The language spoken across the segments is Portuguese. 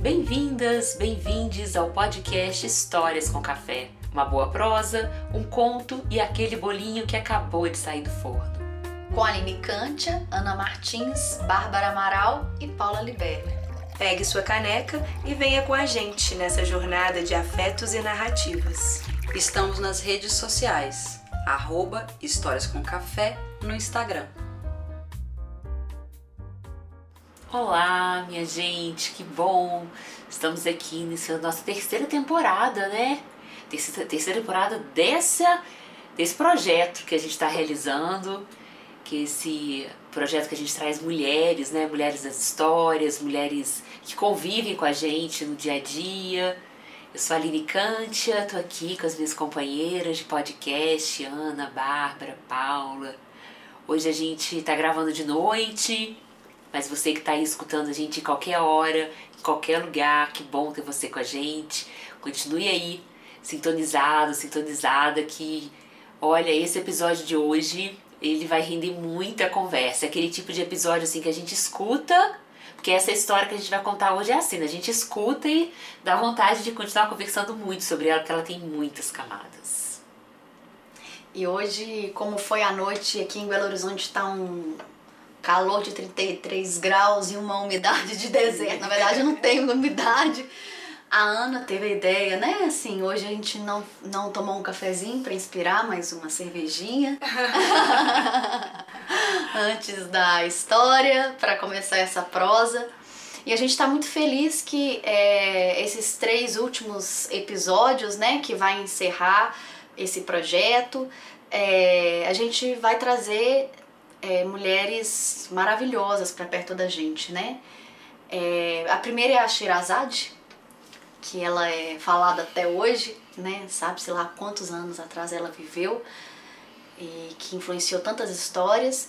Bem-vindas, bem-vindes ao podcast Histórias com Café. Uma boa prosa, um conto e aquele bolinho que acabou de sair do forno. Com Aline Kantia, Ana Martins, Bárbara Amaral e Paula Libero. Pegue sua caneca e venha com a gente nessa jornada de afetos e narrativas. Estamos nas redes sociais, arroba Histórias com Café no Instagram. Olá, minha gente, que bom! Estamos aqui nessa nossa terceira temporada, né? Terceira, terceira temporada dessa, desse projeto que a gente está realizando, que esse projeto que a gente traz mulheres, né? Mulheres das histórias, mulheres que convivem com a gente no dia a dia. Eu sou a Aline Kantia, tô aqui com as minhas companheiras de podcast, Ana, Bárbara, Paula. Hoje a gente tá gravando de noite, mas você que está aí escutando a gente em qualquer hora, em qualquer lugar, que bom ter você com a gente. Continue aí, sintonizado, sintonizada, que olha, esse episódio de hoje, ele vai render muita conversa. Aquele tipo de episódio assim que a gente escuta, porque essa história que a gente vai contar hoje é assim, né? a gente escuta e dá vontade de continuar conversando muito sobre ela, porque ela tem muitas camadas. E hoje, como foi a noite aqui em Belo Horizonte, está um calor de 33 graus e uma umidade de deserto. Na verdade, eu não tenho umidade. A Ana teve a ideia, né? Assim, hoje a gente não, não tomou um cafezinho para inspirar, mas uma cervejinha. Antes da história, para começar essa prosa. E a gente está muito feliz que é, esses três últimos episódios, né, que vai encerrar esse projeto, é, a gente vai trazer é, mulheres maravilhosas para perto da gente, né? É, a primeira é a Shirazade, que ela é falada até hoje, né? Sabe-se lá quantos anos atrás ela viveu e que influenciou tantas histórias.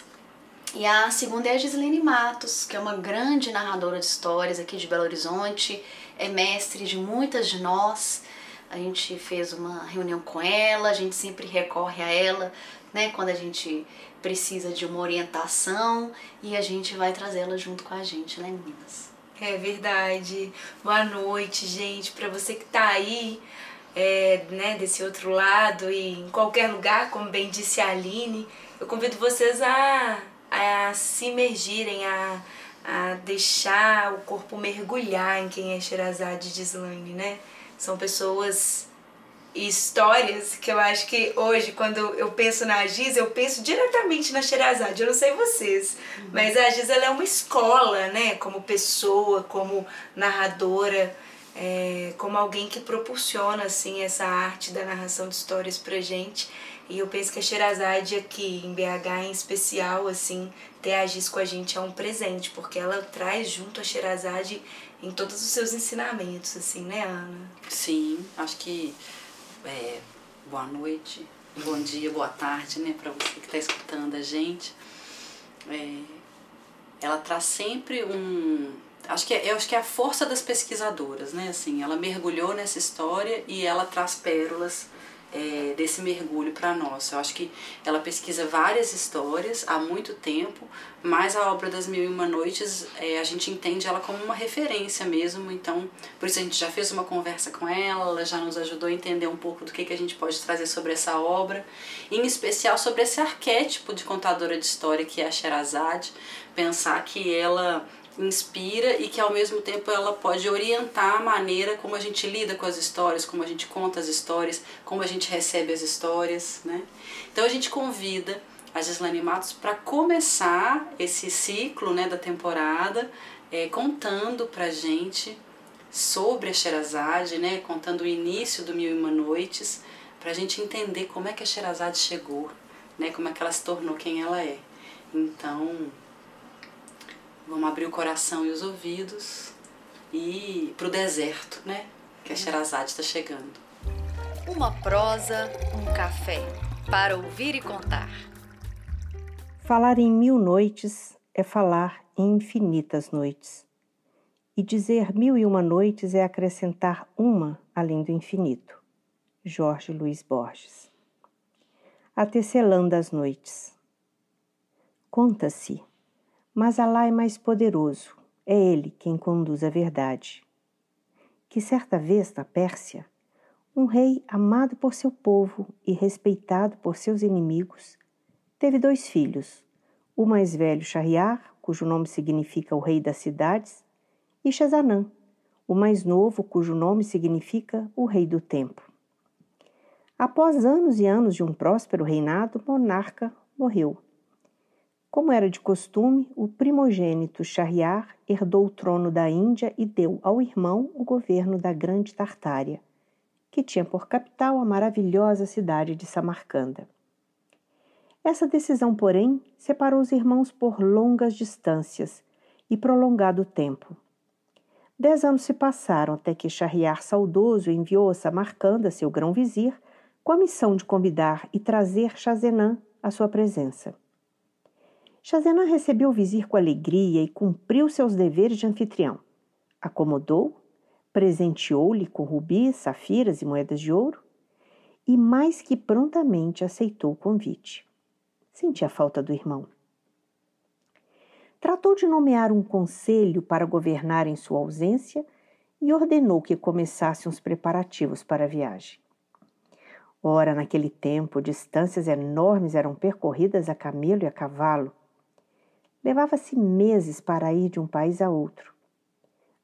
E a segunda é a Gislaine Matos, que é uma grande narradora de histórias aqui de Belo Horizonte, é mestre de muitas de nós. A gente fez uma reunião com ela, a gente sempre recorre a ela, né, quando a gente precisa de uma orientação e a gente vai trazê-la junto com a gente, né, meninas? É verdade. Boa noite, gente. Para você que tá aí, é, né, desse outro lado e em qualquer lugar, como bem disse a Aline, eu convido vocês a, a se imergirem, a, a deixar o corpo mergulhar em quem é Sherazade de Slane, né? São pessoas e histórias que eu acho que hoje, quando eu penso na Giz, eu penso diretamente na Sherazade. Eu não sei vocês, uhum. mas a Giz ela é uma escola, né? Como pessoa, como narradora, é, como alguém que proporciona assim essa arte da narração de histórias pra gente. E eu penso que a Sherazade aqui em BH em especial, assim, ter a Giz com a gente é um presente, porque ela traz junto a Sherazade em todos os seus ensinamentos, assim, né, Ana? Sim, acho que é, boa noite, bom dia, boa tarde, né, para você que está escutando a gente. É, ela traz sempre um, acho que é, acho que é a força das pesquisadoras, né, assim, ela mergulhou nessa história e ela traz pérolas é, desse mergulho para nós. Eu acho que ela pesquisa várias histórias há muito tempo, mas a obra das Mil e Uma Noites é, a gente entende ela como uma referência mesmo, então por isso a gente já fez uma conversa com ela, ela já nos ajudou a entender um pouco do que, que a gente pode trazer sobre essa obra, em especial sobre esse arquétipo de contadora de história que é a Sherazade, pensar que ela inspira e que ao mesmo tempo ela pode orientar a maneira como a gente lida com as histórias, como a gente conta as histórias, como a gente recebe as histórias, né? Então a gente convida a Gislaine Matos para começar esse ciclo né, da temporada é, contando pra gente sobre a Sherazade, né, contando o início do Mil e Uma Noites, para a gente entender como é que a Sherazade chegou, né, como é que ela se tornou quem ela é. Então, Vamos abrir o coração e os ouvidos e para o deserto, né? Que a Sherazade está chegando. Uma prosa, um café, para ouvir e contar. Falar em mil noites é falar em infinitas noites. E dizer mil e uma noites é acrescentar uma além do infinito. Jorge Luiz Borges. A tecelã das noites. Conta-se mas Alá é mais poderoso, é Ele quem conduz a verdade. que certa vez na Pérsia, um rei amado por seu povo e respeitado por seus inimigos, teve dois filhos, o mais velho Shahriar, cujo nome significa o rei das cidades, e Shazanã, o mais novo, cujo nome significa o rei do tempo. Após anos e anos de um próspero reinado, o monarca morreu. Como era de costume, o primogênito Shahriar herdou o trono da Índia e deu ao irmão o governo da Grande Tartária, que tinha por capital a maravilhosa cidade de Samarcanda. Essa decisão, porém, separou os irmãos por longas distâncias e prolongado tempo. Dez anos se passaram até que Shahriar saudoso enviou a Samarcanda, seu grão-vizir, com a missão de convidar e trazer Chazenã à sua presença. Chazenã recebeu o vizir com alegria e cumpriu seus deveres de anfitrião. Acomodou, presenteou-lhe com rubis, safiras e moedas de ouro, e mais que prontamente aceitou o convite. Sentia falta do irmão. Tratou de nomear um conselho para governar em sua ausência e ordenou que começassem os preparativos para a viagem. Ora, naquele tempo, distâncias enormes eram percorridas a camelo e a cavalo. Levava-se meses para ir de um país a outro.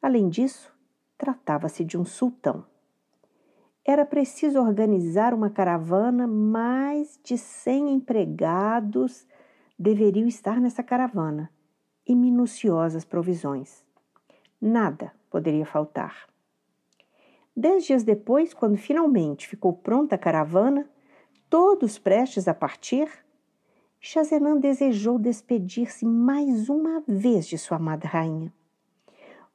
Além disso, tratava-se de um sultão. Era preciso organizar uma caravana, mais de cem empregados deveriam estar nessa caravana e minuciosas provisões. Nada poderia faltar. Dez dias depois, quando finalmente ficou pronta a caravana, todos prestes a partir, Chazenã desejou despedir-se mais uma vez de sua amada rainha.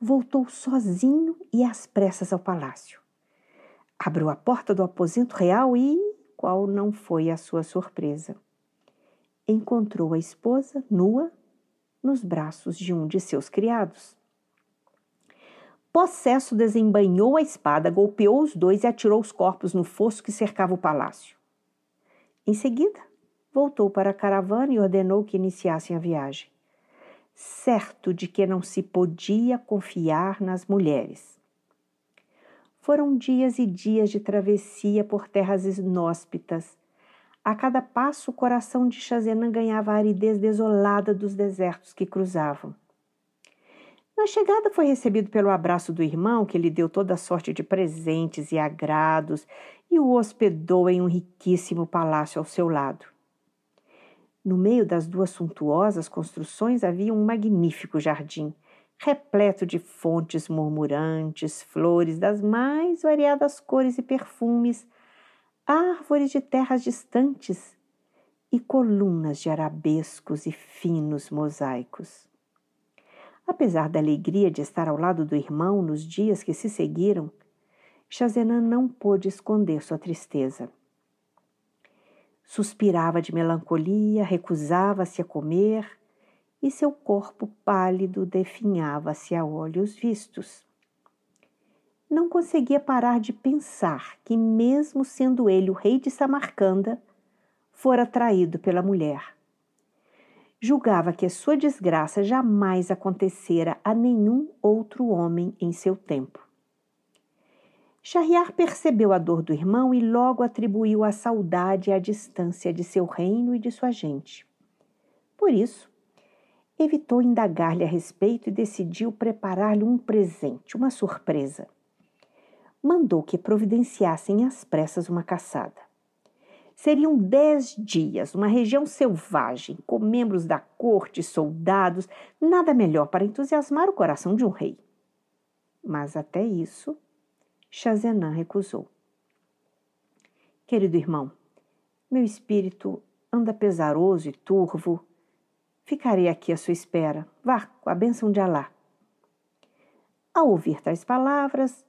Voltou sozinho e às pressas ao palácio. Abriu a porta do aposento real e, qual não foi a sua surpresa, encontrou a esposa nua nos braços de um de seus criados. Possesso desembanhou a espada, golpeou os dois e atirou os corpos no fosso que cercava o palácio. Em seguida, voltou para a caravana e ordenou que iniciassem a viagem, certo de que não se podia confiar nas mulheres. Foram dias e dias de travessia por terras inóspitas. A cada passo, o coração de Chazenã ganhava a aridez desolada dos desertos que cruzavam. Na chegada foi recebido pelo abraço do irmão, que lhe deu toda sorte de presentes e agrados e o hospedou em um riquíssimo palácio ao seu lado. No meio das duas suntuosas construções havia um magnífico jardim, repleto de fontes murmurantes, flores das mais variadas cores e perfumes, árvores de terras distantes e colunas de arabescos e finos mosaicos. Apesar da alegria de estar ao lado do irmão nos dias que se seguiram, Chazenã não pôde esconder sua tristeza. Suspirava de melancolia, recusava-se a comer e seu corpo pálido definhava-se a olhos vistos. Não conseguia parar de pensar que, mesmo sendo ele o rei de Samarcanda, fora traído pela mulher julgava que a sua desgraça jamais acontecera a nenhum outro homem em seu tempo. Shahriar percebeu a dor do irmão e logo atribuiu a saudade à distância de seu reino e de sua gente. Por isso, evitou indagar-lhe a respeito e decidiu preparar-lhe um presente, uma surpresa. Mandou que providenciassem às pressas uma caçada. Seriam dez dias, uma região selvagem, com membros da corte, soldados, nada melhor para entusiasmar o coração de um rei. Mas até isso, Chazenã recusou. Querido irmão, meu espírito anda pesaroso e turvo. Ficarei aqui à sua espera. Vá, com a bênção de Alá. Ao ouvir tais palavras,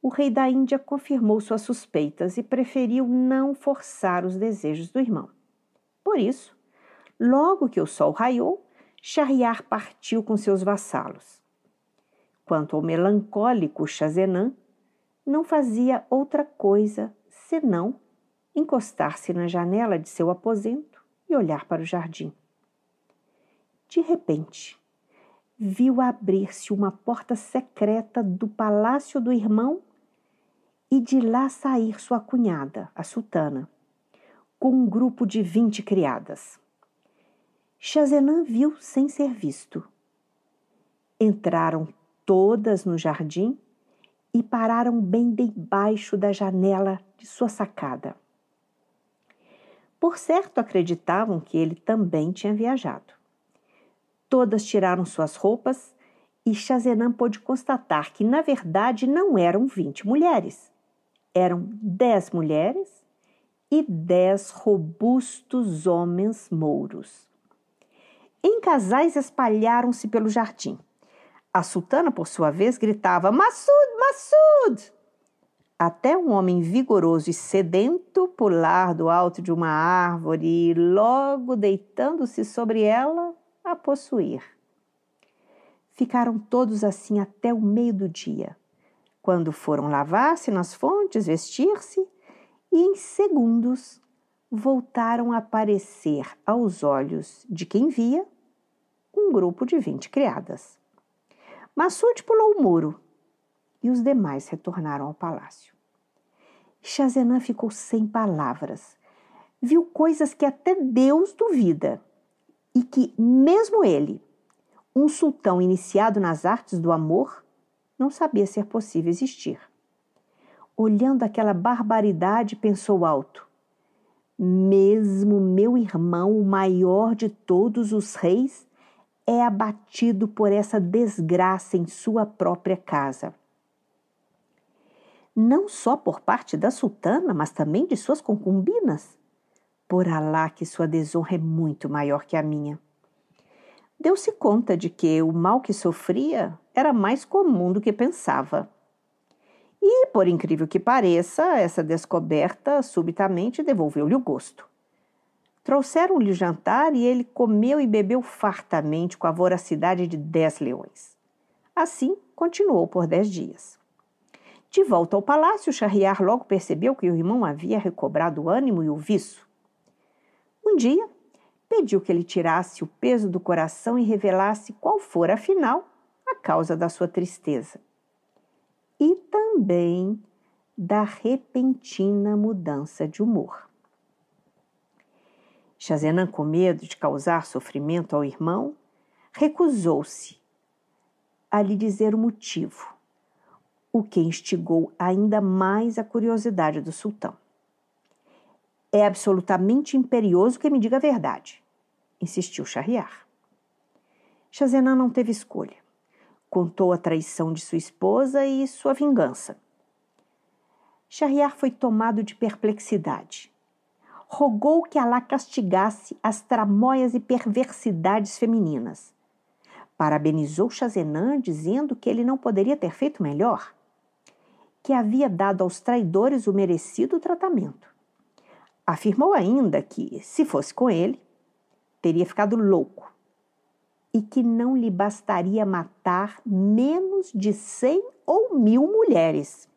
o rei da Índia confirmou suas suspeitas e preferiu não forçar os desejos do irmão. Por isso, logo que o sol raiou, Shahriar partiu com seus vassalos. Quanto ao melancólico Chazenã, não fazia outra coisa senão encostar-se na janela de seu aposento e olhar para o jardim. De repente, viu abrir-se uma porta secreta do palácio do irmão e de lá sair sua cunhada, a sultana, com um grupo de vinte criadas. Chazenan viu sem ser visto. Entraram todas no jardim e pararam bem debaixo da janela de sua sacada. Por certo, acreditavam que ele também tinha viajado. Todas tiraram suas roupas e Chazenan pôde constatar que, na verdade, não eram vinte mulheres. Eram dez mulheres e dez robustos homens mouros. Em casais espalharam-se pelo jardim. A sultana, por sua vez, gritava: Massud, Massud! Até um homem vigoroso e sedento pular do alto de uma árvore e, logo deitando-se sobre ela, a possuir. Ficaram todos assim até o meio do dia, quando foram lavar-se nas fontes, vestir-se, e em segundos voltaram a aparecer aos olhos de quem via um grupo de vinte criadas. Massude pulou o muro e os demais retornaram ao palácio. Chazenan ficou sem palavras. Viu coisas que até Deus duvida e que, mesmo ele, um sultão iniciado nas artes do amor, não sabia ser possível existir. Olhando aquela barbaridade, pensou alto: Mesmo meu irmão, o maior de todos os reis, é abatido por essa desgraça em sua própria casa. Não só por parte da sultana, mas também de suas concubinas. Por Alá que sua desonra é muito maior que a minha. Deu-se conta de que o mal que sofria era mais comum do que pensava. E, por incrível que pareça, essa descoberta subitamente devolveu-lhe o gosto. Trouxeram-lhe jantar e ele comeu e bebeu fartamente com a voracidade de dez leões. Assim, continuou por dez dias. De volta ao palácio, Shahriar logo percebeu que o irmão havia recobrado o ânimo e o viço. Um dia, pediu que ele tirasse o peso do coração e revelasse qual fora, afinal, a causa da sua tristeza. E também da repentina mudança de humor. Chazenan, com medo de causar sofrimento ao irmão, recusou-se a lhe dizer o motivo, o que instigou ainda mais a curiosidade do sultão. É absolutamente imperioso que me diga a verdade, insistiu Shahriar. Chazenan não teve escolha. Contou a traição de sua esposa e sua vingança. Shahriar foi tomado de perplexidade. Rogou que Alá castigasse as tramóias e perversidades femininas. Parabenizou Chazenan, dizendo que ele não poderia ter feito melhor, que havia dado aos traidores o merecido tratamento Afirmou ainda que, se fosse com ele, teria ficado louco e que não lhe bastaria matar menos de cem ou mil mulheres.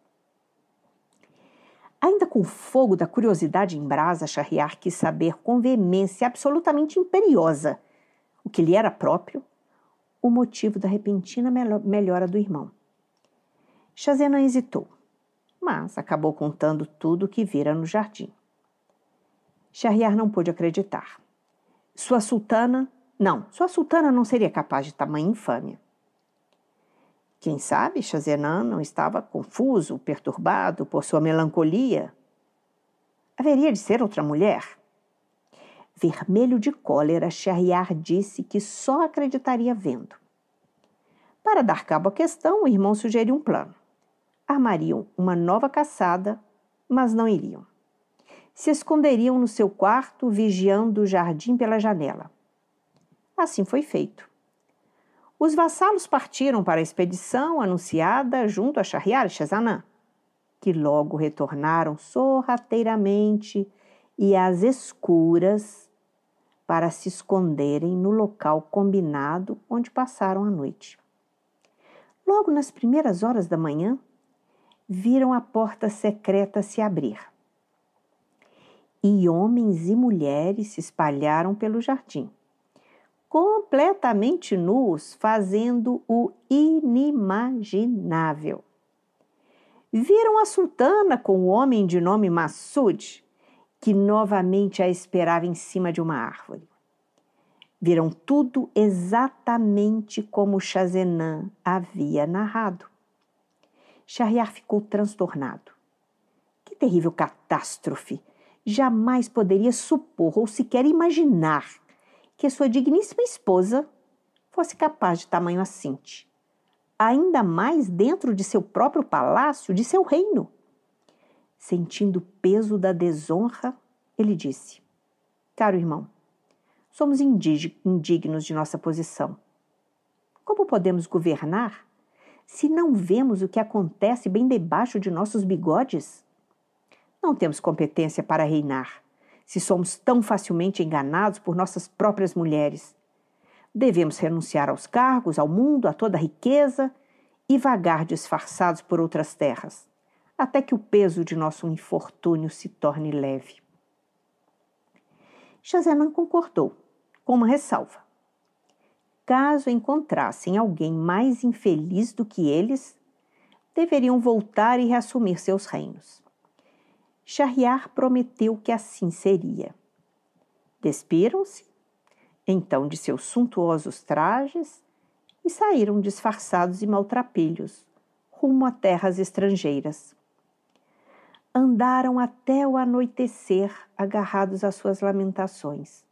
Ainda com o fogo da curiosidade em brasa, Charriar quis saber com veemência absolutamente imperiosa, o que lhe era próprio, o motivo da repentina melhora do irmão. Chazena hesitou, mas acabou contando tudo o que vira no jardim. Shahriar não pôde acreditar. Sua sultana, não, sua sultana não seria capaz de tamanha infâmia. Quem sabe Shahzenan não estava confuso, perturbado por sua melancolia? Haveria de ser outra mulher? Vermelho de cólera, Shahriar disse que só acreditaria vendo. Para dar cabo à questão, o irmão sugeriu um plano. Armariam uma nova caçada, mas não iriam se esconderiam no seu quarto, vigiando o jardim pela janela. Assim foi feito. Os vassalos partiram para a expedição anunciada junto a Shahriar e Shazanã, que logo retornaram sorrateiramente e às escuras para se esconderem no local combinado onde passaram a noite. Logo nas primeiras horas da manhã, viram a porta secreta se abrir e homens e mulheres se espalharam pelo jardim. Completamente nus, fazendo o inimaginável. Viram a sultana com o homem de nome Massoud, que novamente a esperava em cima de uma árvore. Viram tudo exatamente como Chazenan havia narrado. Shahriar ficou transtornado. Que terrível catástrofe! Jamais poderia supor ou sequer imaginar que sua digníssima esposa fosse capaz de tamanho assinte, ainda mais dentro de seu próprio palácio, de seu reino. Sentindo o peso da desonra, ele disse: Caro irmão, somos indignos de nossa posição. Como podemos governar se não vemos o que acontece bem debaixo de nossos bigodes? Não temos competência para reinar se somos tão facilmente enganados por nossas próprias mulheres. Devemos renunciar aos cargos, ao mundo, a toda a riqueza e vagar disfarçados por outras terras, até que o peso de nosso infortúnio se torne leve. Chazenan concordou, com uma ressalva. Caso encontrassem alguém mais infeliz do que eles, deveriam voltar e reassumir seus reinos. Shahriar prometeu que assim seria. Despiram-se, então, de seus suntuosos trajes e saíram disfarçados e maltrapilhos, rumo a terras estrangeiras. Andaram até o anoitecer, agarrados às suas lamentações.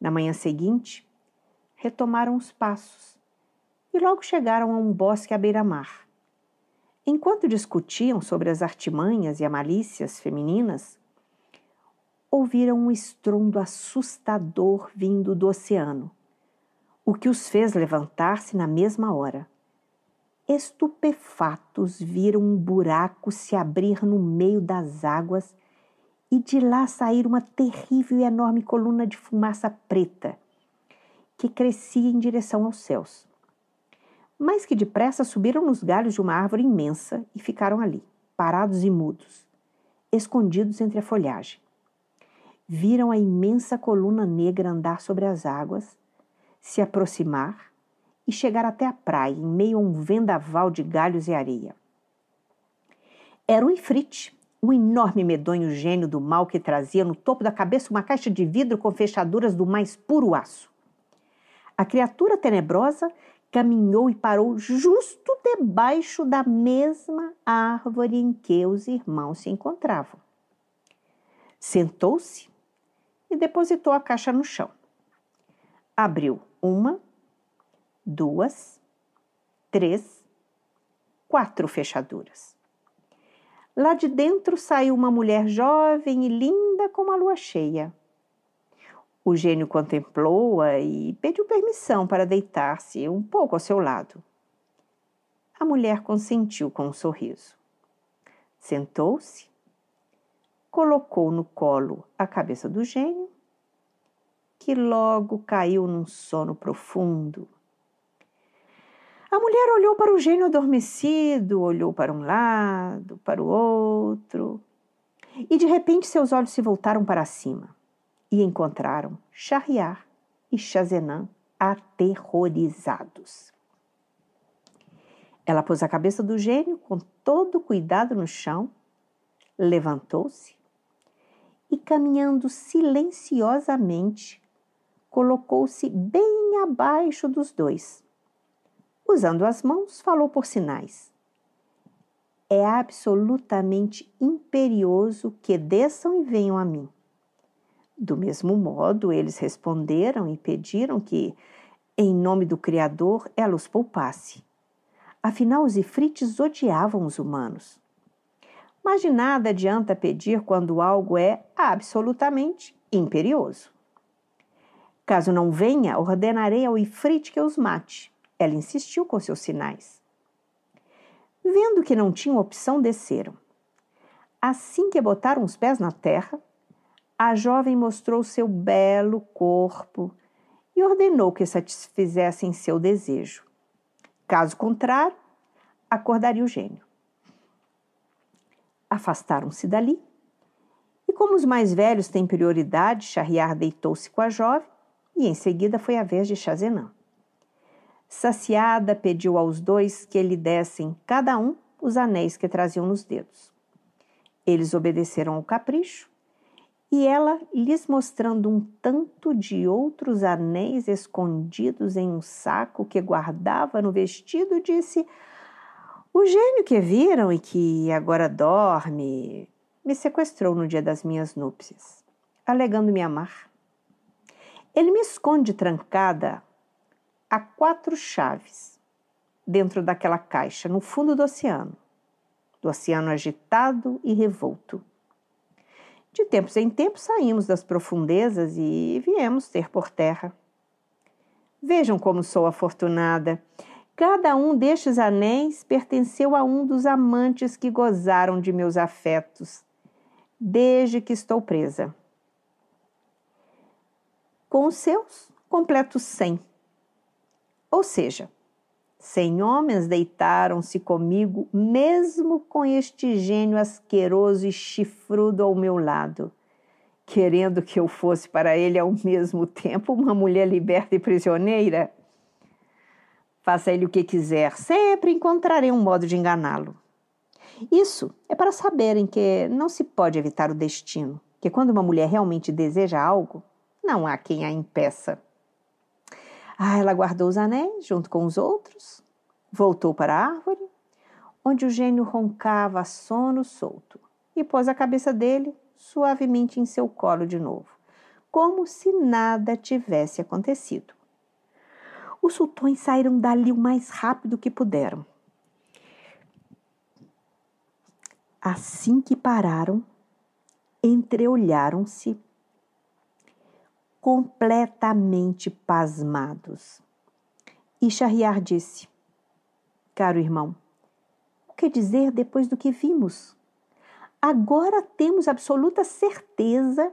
Na manhã seguinte, retomaram os passos e logo chegaram a um bosque à beira-mar. Enquanto discutiam sobre as artimanhas e a malícias femininas, ouviram um estrondo assustador vindo do oceano, o que os fez levantar-se na mesma hora. Estupefatos viram um buraco se abrir no meio das águas e de lá sair uma terrível e enorme coluna de fumaça preta que crescia em direção aos céus mas que depressa subiram nos galhos de uma árvore imensa e ficaram ali, parados e mudos, escondidos entre a folhagem. Viram a imensa coluna negra andar sobre as águas, se aproximar e chegar até a praia, em meio a um vendaval de galhos e areia. Era o Ifrit, um enorme medonho gênio do mal que trazia no topo da cabeça uma caixa de vidro com fechaduras do mais puro aço. A criatura tenebrosa caminhou e parou justo debaixo da mesma árvore em que os irmãos se encontravam. Sentou-se e depositou a caixa no chão. Abriu uma, duas, três, quatro fechaduras. Lá de dentro saiu uma mulher jovem e linda como a lua cheia. O gênio contemplou-a e pediu permissão para deitar-se um pouco ao seu lado. A mulher consentiu com um sorriso. Sentou-se, colocou no colo a cabeça do gênio, que logo caiu num sono profundo. A mulher olhou para o gênio adormecido, olhou para um lado, para o outro, e de repente seus olhos se voltaram para cima e encontraram Shahriar e Chazenan aterrorizados. Ela pôs a cabeça do gênio com todo cuidado no chão, levantou-se e, caminhando silenciosamente, colocou-se bem abaixo dos dois. Usando as mãos, falou por sinais. É absolutamente imperioso que desçam e venham a mim. Do mesmo modo, eles responderam e pediram que, em nome do Criador, ela os poupasse. Afinal, os ifrites odiavam os humanos. Mas de nada adianta pedir quando algo é absolutamente imperioso. Caso não venha, ordenarei ao ifrite que os mate. Ela insistiu com seus sinais. Vendo que não tinham opção, desceram. Assim que botaram os pés na terra, a jovem mostrou seu belo corpo e ordenou que satisfizessem seu desejo. Caso contrário, acordaria o gênio. Afastaram-se dali e, como os mais velhos têm prioridade, Charriar deitou-se com a jovem e em seguida foi a vez de Chazenã. Saciada, pediu aos dois que lhe dessem cada um os anéis que traziam nos dedos. Eles obedeceram ao capricho e ela, lhes mostrando um tanto de outros anéis escondidos em um saco que guardava no vestido, disse: O gênio que viram e que agora dorme me sequestrou no dia das minhas núpcias, alegando me amar. Ele me esconde trancada a quatro chaves dentro daquela caixa no fundo do oceano, do oceano agitado e revolto. De tempos em tempos saímos das profundezas e viemos ter por terra. Vejam como sou afortunada. Cada um destes anéis pertenceu a um dos amantes que gozaram de meus afetos, desde que estou presa. Com os seus, completo cem. Ou seja, cem homens deitaram-se comigo, mesmo com este gênio asqueroso e chifrudo ao meu lado, querendo que eu fosse para ele ao mesmo tempo uma mulher liberta e prisioneira. Faça ele o que quiser, sempre encontrarei um modo de enganá-lo. Isso é para saberem que não se pode evitar o destino, que quando uma mulher realmente deseja algo, não há quem a impeça. Ah, ela guardou os anéis junto com os outros, voltou para a árvore, onde o gênio roncava sono solto, e pôs a cabeça dele suavemente em seu colo de novo, como se nada tivesse acontecido. Os sultões saíram dali o mais rápido que puderam. Assim que pararam, entreolharam-se completamente pasmados. E Shahriar disse: Caro irmão, o que dizer depois do que vimos? Agora temos absoluta certeza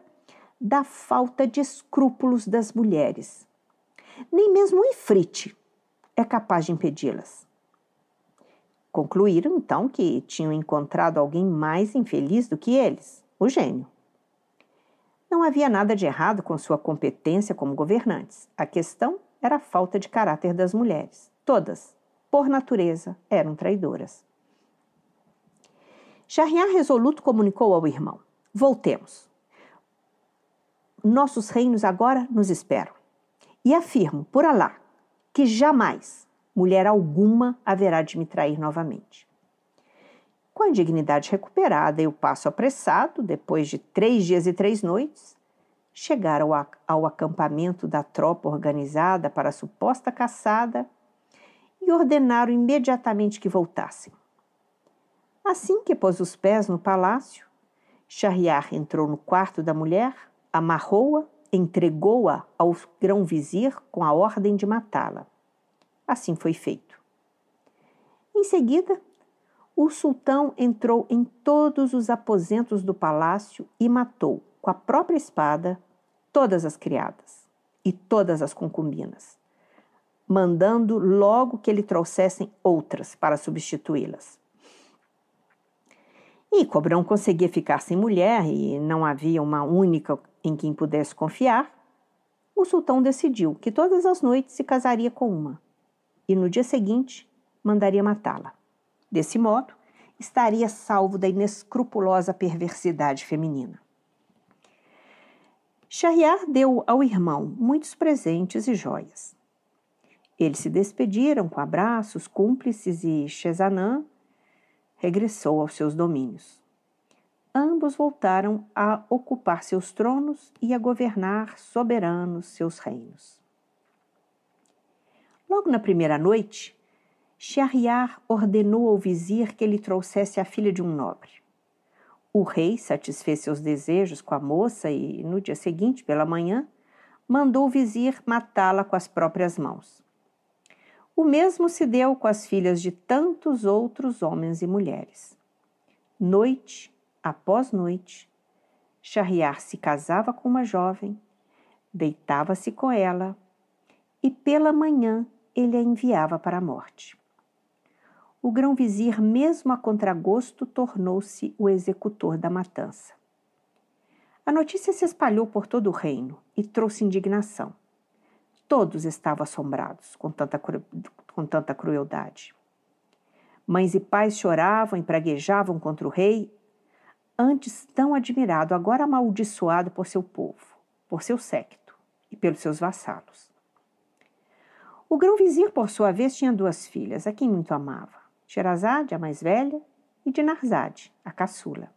da falta de escrúpulos das mulheres. Nem mesmo o Ifrit é capaz de impedi-las. Concluíram então que tinham encontrado alguém mais infeliz do que eles, o gênio. Não havia nada de errado com sua competência como governantes. A questão era a falta de caráter das mulheres. Todas, por natureza, eram traidoras. Shahriar resoluto comunicou ao irmão: Voltemos. Nossos reinos agora nos esperam. E afirmo, por Alá, que jamais mulher alguma haverá de me trair novamente. Com a dignidade recuperada e o passo apressado, depois de três dias e três noites, chegaram ao acampamento da tropa organizada para a suposta caçada e ordenaram imediatamente que voltassem. Assim que pôs os pés no palácio, Shahriar entrou no quarto da mulher, amarrou-a, entregou-a ao grão-vizir com a ordem de matá-la. Assim foi feito. Em seguida, o sultão entrou em todos os aposentos do palácio e matou, com a própria espada, todas as criadas e todas as concubinas, mandando logo que lhe trouxessem outras para substituí-las. E Cobrão conseguia ficar sem mulher e não havia uma única em quem pudesse confiar, o sultão decidiu que todas as noites se casaria com uma e no dia seguinte mandaria matá-la. Desse modo, estaria salvo da inescrupulosa perversidade feminina. Shahriar deu ao irmão muitos presentes e joias. Eles se despediram com abraços cúmplices e Shezanã regressou aos seus domínios. Ambos voltaram a ocupar seus tronos e a governar soberanos seus reinos. Logo na primeira noite, Shahriar ordenou ao vizir que lhe trouxesse a filha de um nobre. O rei satisfez seus desejos com a moça e, no dia seguinte, pela manhã, mandou o vizir matá-la com as próprias mãos. O mesmo se deu com as filhas de tantos outros homens e mulheres. Noite após noite, Shahriar se casava com uma jovem, deitava-se com ela e pela manhã ele a enviava para a morte o grão-vizir, mesmo a contragosto, tornou-se o executor da matança. A notícia se espalhou por todo o reino e trouxe indignação. Todos estavam assombrados com tanta, com tanta crueldade. Mães e pais choravam e praguejavam contra o rei, antes tão admirado, agora amaldiçoado por seu povo, por seu séquito e pelos seus vassalos. O grão-vizir, por sua vez, tinha duas filhas, a quem muito amava, Sherazade, a mais velha, e Dinarzade, a caçula.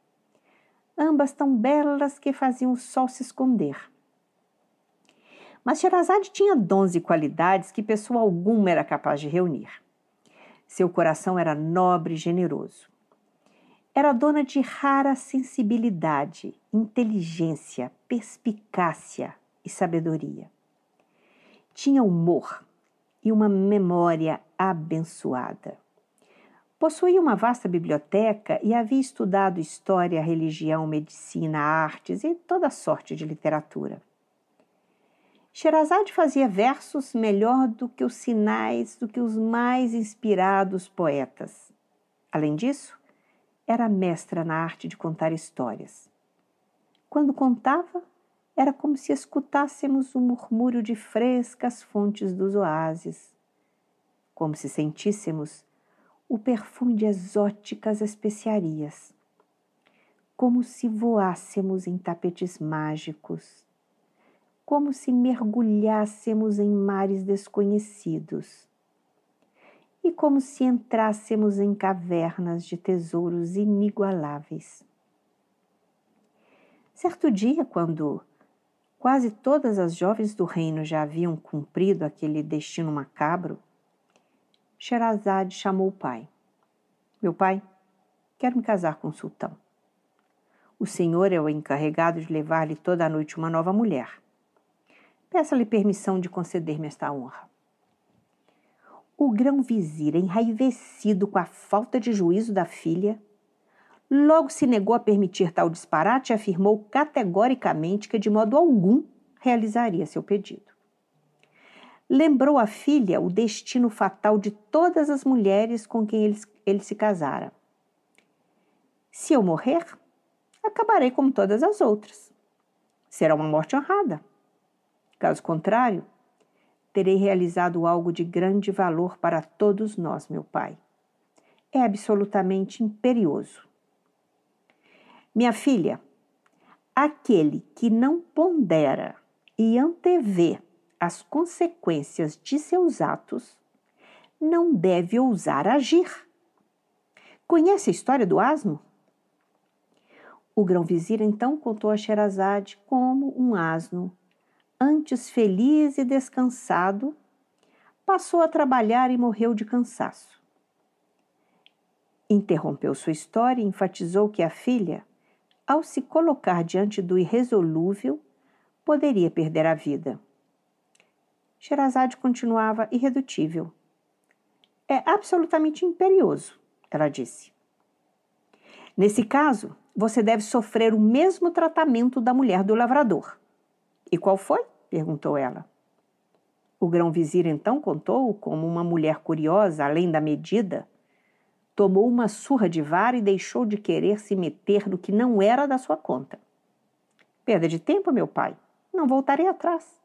Ambas tão belas que faziam o sol se esconder. Mas Sherazade tinha dons e qualidades que pessoa alguma era capaz de reunir. Seu coração era nobre e generoso. Era dona de rara sensibilidade, inteligência, perspicácia e sabedoria. Tinha humor e uma memória abençoada. Possuía uma vasta biblioteca e havia estudado história, religião, medicina, artes e toda sorte de literatura. Sherazade fazia versos melhor do que os sinais do que os mais inspirados poetas. Além disso, era mestra na arte de contar histórias. Quando contava, era como se escutássemos o murmúrio de frescas fontes dos oásis, como se sentíssemos o perfume de exóticas especiarias, como se voássemos em tapetes mágicos como se mergulhássemos em mares desconhecidos e como se entrássemos em cavernas de tesouros inigualáveis. Certo dia, quando quase todas as jovens do reino já haviam cumprido aquele destino macabro, Sherazade chamou o pai. Meu pai, quero me casar com o sultão. O senhor é o encarregado de levar-lhe toda a noite uma nova mulher. Peça-lhe permissão de conceder-me esta honra. O grão-vizir, enraivecido com a falta de juízo da filha, logo se negou a permitir tal disparate e afirmou categoricamente que de modo algum realizaria seu pedido. Lembrou à filha o destino fatal de todas as mulheres com quem ele, ele se casara. Se eu morrer, acabarei como todas as outras. Será uma morte honrada. Caso contrário, terei realizado algo de grande valor para todos nós, meu Pai. É absolutamente imperioso. Minha filha, aquele que não pondera e antevê as consequências de seus atos não deve ousar agir. Conhece a história do asno? O grão-vizir então contou a Sherazade como um asno antes feliz e descansado, passou a trabalhar e morreu de cansaço. Interrompeu sua história e enfatizou que a filha, ao se colocar diante do irresolúvel, poderia perder a vida. Sherazade continuava irredutível. É absolutamente imperioso, ela disse. Nesse caso, você deve sofrer o mesmo tratamento da mulher do lavrador. E qual foi? perguntou ela. O grão-vizir então contou como uma mulher curiosa, além da medida, tomou uma surra de vara e deixou de querer se meter no que não era da sua conta. Perda de tempo, meu pai. Não voltarei atrás.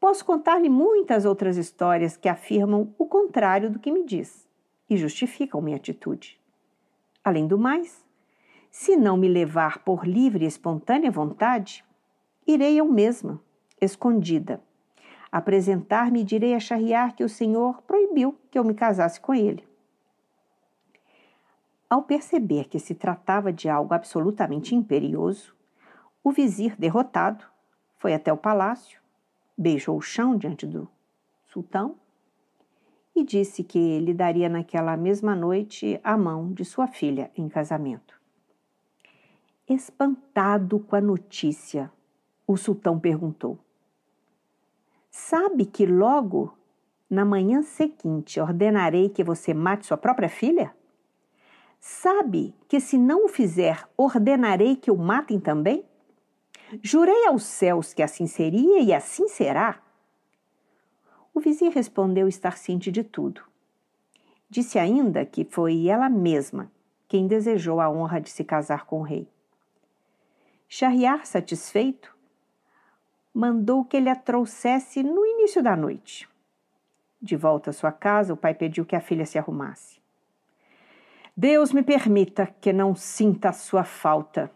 Posso contar-lhe muitas outras histórias que afirmam o contrário do que me diz e justificam minha atitude. Além do mais, se não me levar por livre e espontânea vontade, irei eu mesma, escondida. Apresentar-me e direi a Charriar que o Senhor proibiu que eu me casasse com ele. Ao perceber que se tratava de algo absolutamente imperioso, o vizir, derrotado, foi até o palácio, beijou o chão diante do sultão e disse que lhe daria naquela mesma noite a mão de sua filha em casamento. Espantado com a notícia, o sultão perguntou: Sabe que logo na manhã seguinte ordenarei que você mate sua própria filha? Sabe que se não o fizer, ordenarei que o matem também? Jurei aos céus que assim seria e assim será. O vizinho respondeu estar ciente de tudo. Disse ainda que foi ela mesma quem desejou a honra de se casar com o rei. Shahriar, satisfeito, mandou que ele a trouxesse no início da noite. De volta à sua casa, o pai pediu que a filha se arrumasse. Deus me permita que não sinta a sua falta,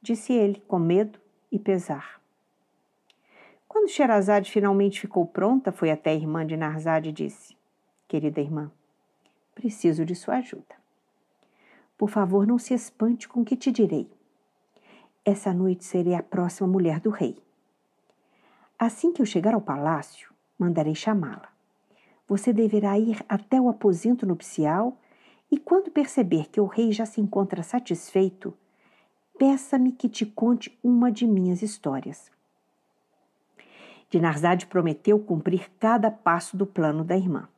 disse ele, com medo e pesar. Quando Sherazade finalmente ficou pronta, foi até a irmã de Narzade e disse: Querida irmã, preciso de sua ajuda. Por favor, não se espante com o que te direi. Essa noite serei a próxima mulher do rei. Assim que eu chegar ao palácio, mandarei chamá-la. Você deverá ir até o aposento nupcial e, quando perceber que o rei já se encontra satisfeito, peça-me que te conte uma de minhas histórias. Dinarzade prometeu cumprir cada passo do plano da irmã.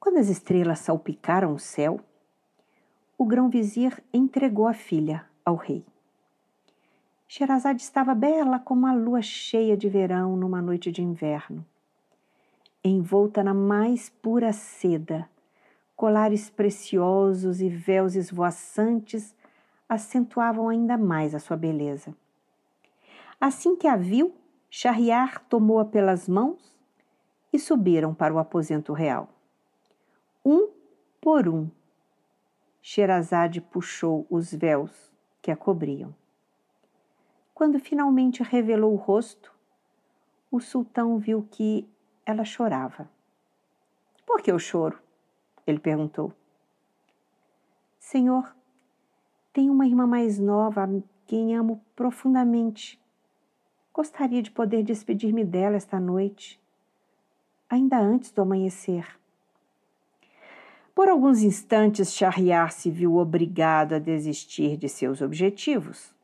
Quando as estrelas salpicaram o céu, o grão-vizir entregou a filha ao rei. Sherazade estava bela como a lua cheia de verão numa noite de inverno. Envolta na mais pura seda, colares preciosos e véus esvoaçantes acentuavam ainda mais a sua beleza. Assim que a viu, Shahriar tomou-a pelas mãos e subiram para o aposento real. Um por um, Sherazade puxou os véus que a cobriam. Quando finalmente revelou o rosto, o sultão viu que ela chorava. Por que eu choro? Ele perguntou. Senhor, tenho uma irmã mais nova quem amo profundamente. Gostaria de poder despedir-me dela esta noite, ainda antes do amanhecer. Por alguns instantes, Shahriar se viu obrigado a desistir de seus objetivos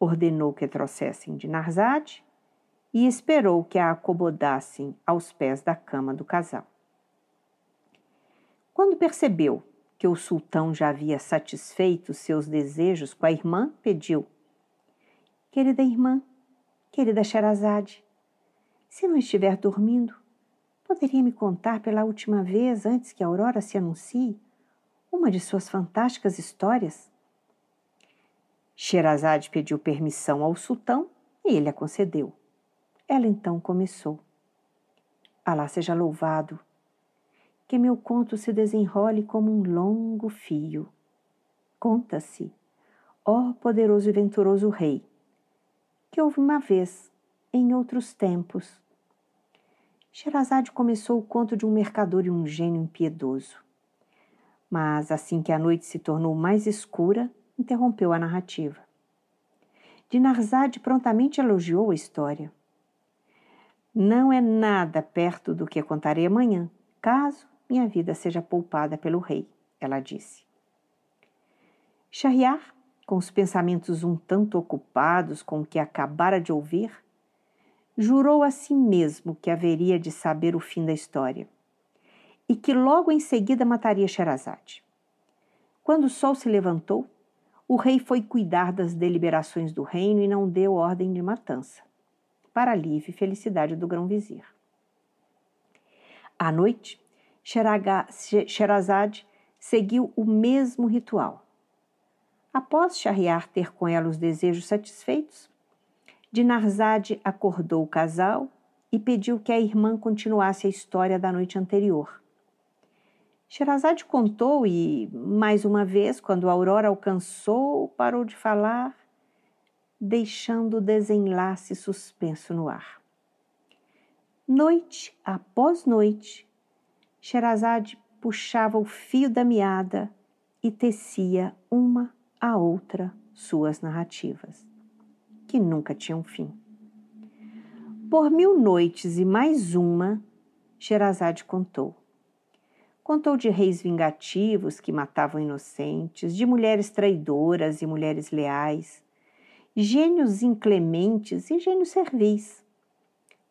ordenou que trouxessem de Narzade e esperou que a acomodassem aos pés da cama do casal. Quando percebeu que o sultão já havia satisfeito seus desejos com a irmã, pediu: Querida irmã, querida Sherazade, se não estiver dormindo, poderia me contar pela última vez antes que a aurora se anuncie uma de suas fantásticas histórias? Sherazade pediu permissão ao sultão e ele a concedeu. Ela então começou. Alá seja louvado, que meu conto se desenrole como um longo fio. Conta-se, ó poderoso e venturoso rei, que houve uma vez, em outros tempos. Sherazade começou o conto de um mercador e um gênio impiedoso. Mas assim que a noite se tornou mais escura, interrompeu a narrativa. Dinarzade prontamente elogiou a história. Não é nada perto do que contarei amanhã, caso minha vida seja poupada pelo rei, ela disse. Shahriar, com os pensamentos um tanto ocupados com o que acabara de ouvir, jurou a si mesmo que haveria de saber o fim da história e que logo em seguida mataria Sherazade. Quando o sol se levantou, o rei foi cuidar das deliberações do reino e não deu ordem de matança, para alívio e felicidade do grão-vizir. À noite, Sherazade seguiu o mesmo ritual. Após Shahriar ter com ela os desejos satisfeitos, Dinarzade acordou o casal e pediu que a irmã continuasse a história da noite anterior Sherazade contou e, mais uma vez, quando a aurora alcançou, parou de falar, deixando o desenlace suspenso no ar. Noite após noite, Sherazade puxava o fio da meada e tecia uma a outra suas narrativas, que nunca tinham fim. Por mil noites e mais uma, Sherazade contou Contou de reis vingativos que matavam inocentes, de mulheres traidoras e mulheres leais, gênios inclementes e gênios servis.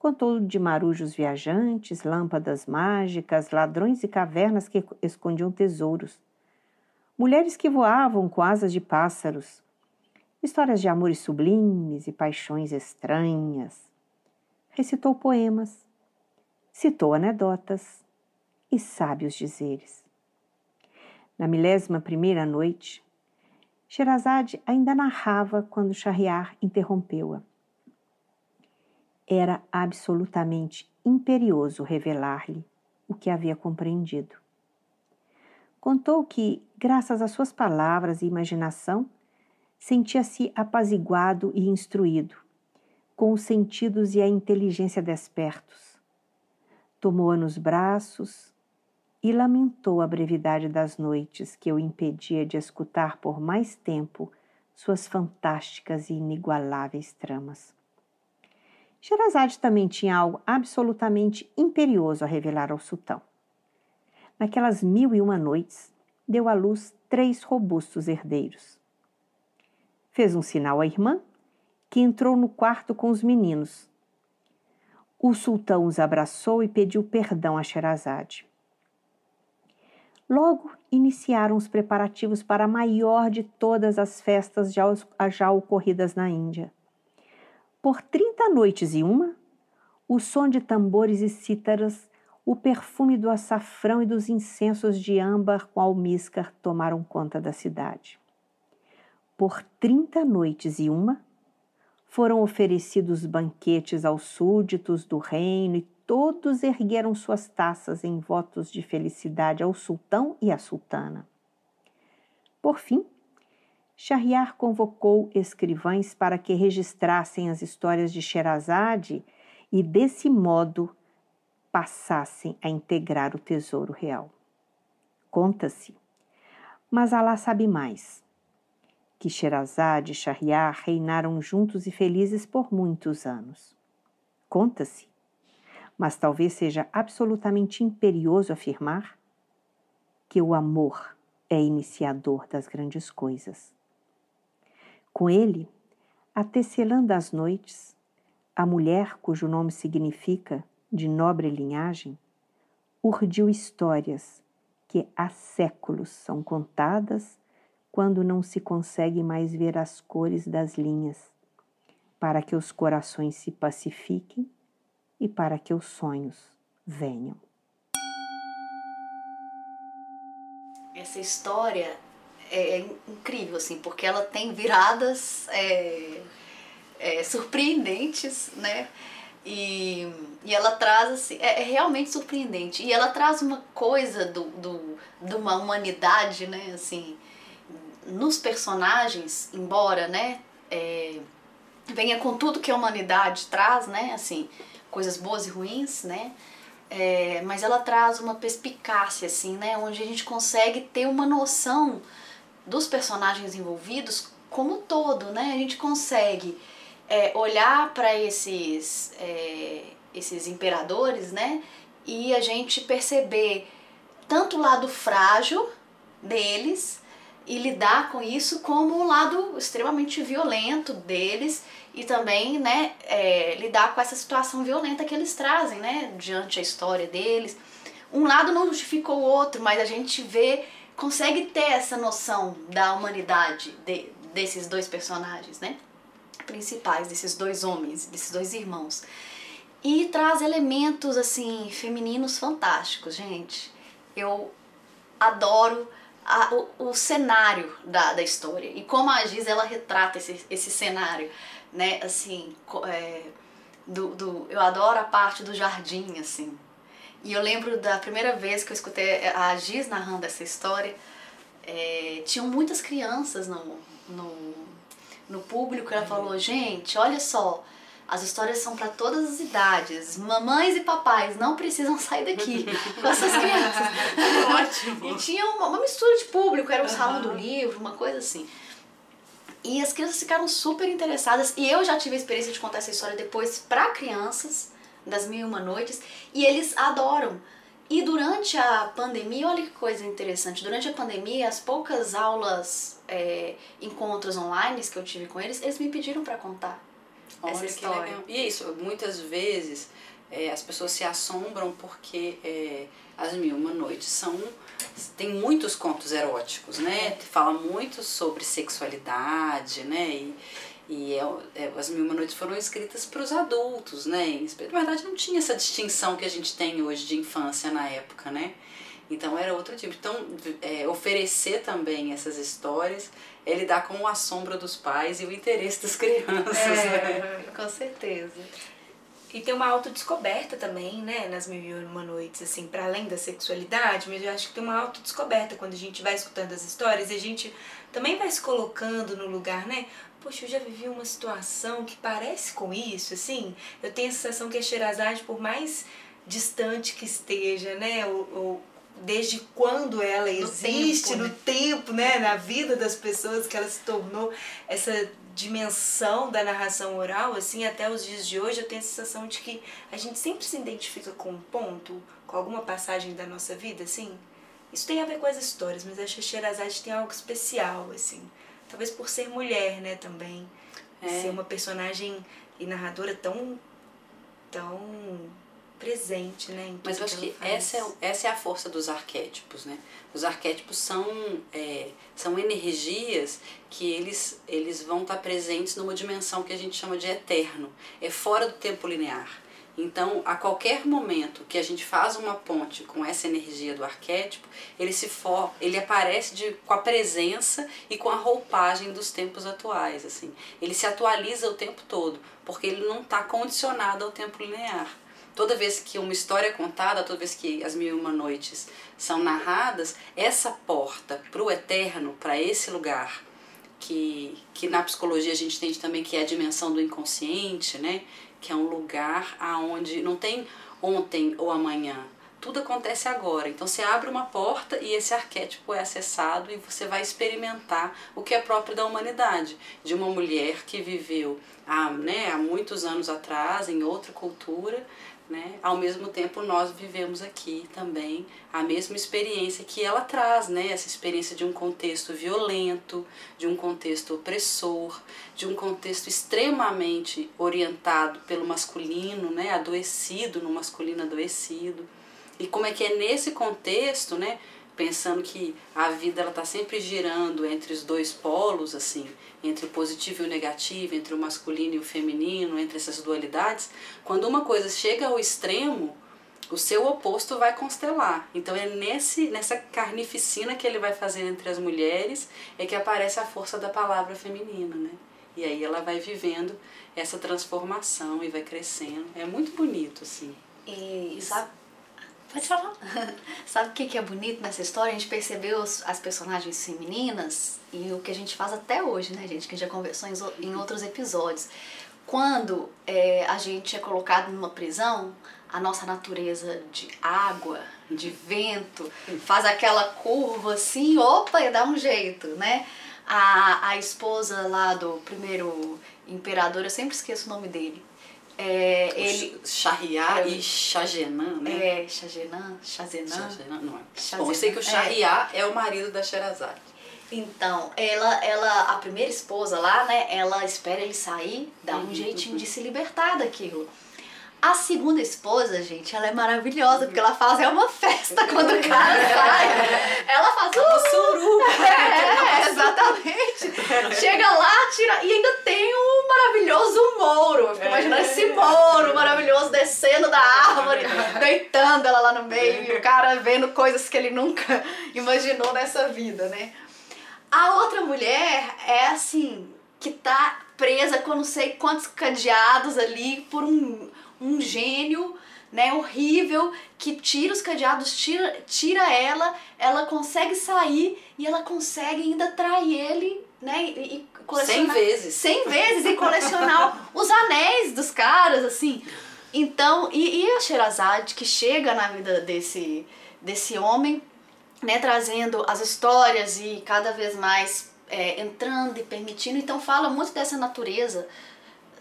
Contou de marujos viajantes, lâmpadas mágicas, ladrões e cavernas que escondiam tesouros, mulheres que voavam com asas de pássaros, histórias de amores sublimes e paixões estranhas. Recitou poemas, citou anedotas e sábios dizeres. Na milésima primeira noite, Sherazade ainda narrava quando Shahriar interrompeu-a. Era absolutamente imperioso revelar-lhe o que havia compreendido. Contou que, graças às suas palavras e imaginação, sentia-se apaziguado e instruído, com os sentidos e a inteligência despertos. Tomou-a nos braços e lamentou a brevidade das noites que o impedia de escutar por mais tempo suas fantásticas e inigualáveis tramas. Sherazade também tinha algo absolutamente imperioso a revelar ao sultão. Naquelas mil e uma noites, deu à luz três robustos herdeiros. Fez um sinal à irmã, que entrou no quarto com os meninos. O sultão os abraçou e pediu perdão a Sherazade. Logo iniciaram os preparativos para a maior de todas as festas já, já ocorridas na Índia. Por trinta noites e uma, o som de tambores e cítaras, o perfume do açafrão e dos incensos de âmbar com almíscar tomaram conta da cidade. Por trinta noites e uma, foram oferecidos banquetes aos súditos do reino e todos ergueram suas taças em votos de felicidade ao sultão e à sultana. Por fim, Shahriar convocou escrivães para que registrassem as histórias de Sherazade e, desse modo, passassem a integrar o tesouro real. Conta-se, mas Alá sabe mais, que Sherazade e Shahriar reinaram juntos e felizes por muitos anos. Conta-se, mas talvez seja absolutamente imperioso afirmar que o amor é iniciador das grandes coisas com ele, a tecelã das noites, a mulher cujo nome significa de nobre linhagem, urdiu histórias que há séculos são contadas quando não se consegue mais ver as cores das linhas, para que os corações se pacifiquem e para que os sonhos venham. Essa história é, é incrível, assim, porque ela tem viradas é, é, surpreendentes, né? E, e ela traz, assim, é, é, realmente surpreendente. E ela traz uma coisa do, do, de uma humanidade, né, assim, nos personagens, embora, né, venha com tudo que a humanidade traz, né, assim, coisas boas e ruins, né, é, mas ela traz uma perspicácia, assim, né, onde a gente consegue ter uma noção dos personagens envolvidos como todo, né? A gente consegue é, olhar para esses, é, esses imperadores, né? E a gente perceber tanto o lado frágil deles e lidar com isso como o lado extremamente violento deles e também né, é, lidar com essa situação violenta que eles trazem né, diante a história deles. Um lado não justifica o outro, mas a gente vê consegue ter essa noção da humanidade de, desses dois personagens, né? Principais, desses dois homens, desses dois irmãos. E traz elementos, assim, femininos fantásticos, gente. Eu adoro a, o, o, cenário da, da história e como a Giz ela retrata esse, esse cenário, né? Assim, é, do, do, eu adoro a parte do jardim, assim, e eu lembro da primeira vez que eu escutei a Giz narrando essa história, é, tinham muitas crianças no, no, no público. Ela falou: gente, olha só, as histórias são para todas as idades. Mamães e papais não precisam sair daqui com essas crianças. Ótimo. e tinha uma, uma, mistura de público, era um uhum. salão do livro, uma coisa assim. E as crianças ficaram super interessadas. E eu já tive a experiência de contar essa história depois para crianças das Mil e Uma Noites, e eles adoram. E durante a pandemia, olha que coisa interessante, durante a pandemia, as poucas aulas, é, encontros online que eu tive com eles, eles me pediram para contar olha essa história. E é isso, muitas vezes é, as pessoas se assombram porque é, as Mil e Uma Noites são tem muitos contos eróticos, né? É. Fala muito sobre sexualidade, né? E, e é, é, As Mil Uma Noites foram escritas para os adultos, né? Na verdade, não tinha essa distinção que a gente tem hoje de infância na época, né? Então era outro tipo. Então, é, oferecer também essas histórias é lidar com o assombro dos pais e o interesse das crianças. É, né? Com certeza. E tem uma autodescoberta também, né, nas Mil e Uma Noites, assim, para além da sexualidade, mas eu acho que tem uma autodescoberta quando a gente vai escutando as histórias e a gente também vai se colocando no lugar, né? Poxa, eu já vivi uma situação que parece com isso, assim. Eu tenho a sensação que a Sherazade, por mais distante que esteja, né, ou, ou desde quando ela existe tempo, no né? tempo, né, na vida das pessoas que ela se tornou essa dimensão da narração oral, assim, até os dias de hoje, eu tenho a sensação de que a gente sempre se identifica com um ponto, com alguma passagem da nossa vida, assim. Isso tem a ver com as histórias, mas acho que a Sherazade tem algo especial, assim. Talvez por ser mulher, né, também. É. Ser uma personagem e narradora tão tão presente, né? Em Mas eu acho que faz. essa é, essa é a força dos arquétipos, né? Os arquétipos são, é, são energias que eles, eles vão estar presentes numa dimensão que a gente chama de eterno. É fora do tempo linear. Então, a qualquer momento que a gente faz uma ponte com essa energia do arquétipo, ele se for, ele aparece de, com a presença e com a roupagem dos tempos atuais, assim. Ele se atualiza o tempo todo, porque ele não está condicionado ao tempo linear. Toda vez que uma história é contada, toda vez que as mil e uma noites são narradas, essa porta para o eterno, para esse lugar que, que na psicologia a gente entende também que é a dimensão do inconsciente, né? Que é um lugar aonde não tem ontem ou amanhã. Tudo acontece agora. Então você abre uma porta e esse arquétipo é acessado e você vai experimentar o que é próprio da humanidade, de uma mulher que viveu há, né, há muitos anos atrás em outra cultura, né? Ao mesmo tempo nós vivemos aqui também a mesma experiência que ela traz, né? Essa experiência de um contexto violento, de um contexto opressor, de um contexto extremamente orientado pelo masculino, né? Adoecido no masculino adoecido. E como é que é nesse contexto, né? Pensando que a vida ela está sempre girando entre os dois polos, assim, entre o positivo e o negativo, entre o masculino e o feminino, entre essas dualidades, quando uma coisa chega ao extremo, o seu oposto vai constelar. Então é nesse nessa carnificina que ele vai fazer entre as mulheres é que aparece a força da palavra feminina, né? E aí ela vai vivendo essa transformação e vai crescendo. É muito bonito, assim. E sabe, pode falar. sabe o que é bonito nessa história? A gente percebeu as personagens femininas e o que a gente faz até hoje, né, gente? Que já conversou em outros episódios. Quando é, a gente é colocado numa prisão, a nossa natureza de água, de vento, faz aquela curva assim, opa, e dá um jeito, né? A, a esposa lá do primeiro imperador, eu sempre esqueço o nome dele. É, ele, Shahriar é, e Shahjenan, né? é, Shazenan. Shahjenan, não é. Bom, eu sei que o É. Shahriar é. o marido da Sherazade. Então, ela, ela, a primeira esposa lá, né, ela espera ele sair, dá um Uhum, jeitinho de se libertar daquilo. A segunda esposa, gente, ela é maravilhosa, porque ela faz é uma festa quando o cara sai. Ela faz uh, Suruba! É, exatamente. Chega lá, tira. E ainda tem o maravilhoso Mouro. Eu fico imaginando esse Mouro maravilhoso descendo da árvore, deitando ela lá no meio, e o cara vendo coisas que ele nunca imaginou nessa vida, né? A outra mulher é assim, que tá presa com não sei quantos cadeados ali por um, um gênio, né, horrível, que tira os cadeados, tira, tira ela, ela consegue sair e ela consegue ainda trair ele, né, e, Cem colecionar... vezes. 100 vezes e colecionar os anéis dos caras, assim. Então, e, e a Sherazade que chega na vida desse, desse homem, né, trazendo as histórias e cada vez mais é, entrando e permitindo. Então, fala muito dessa natureza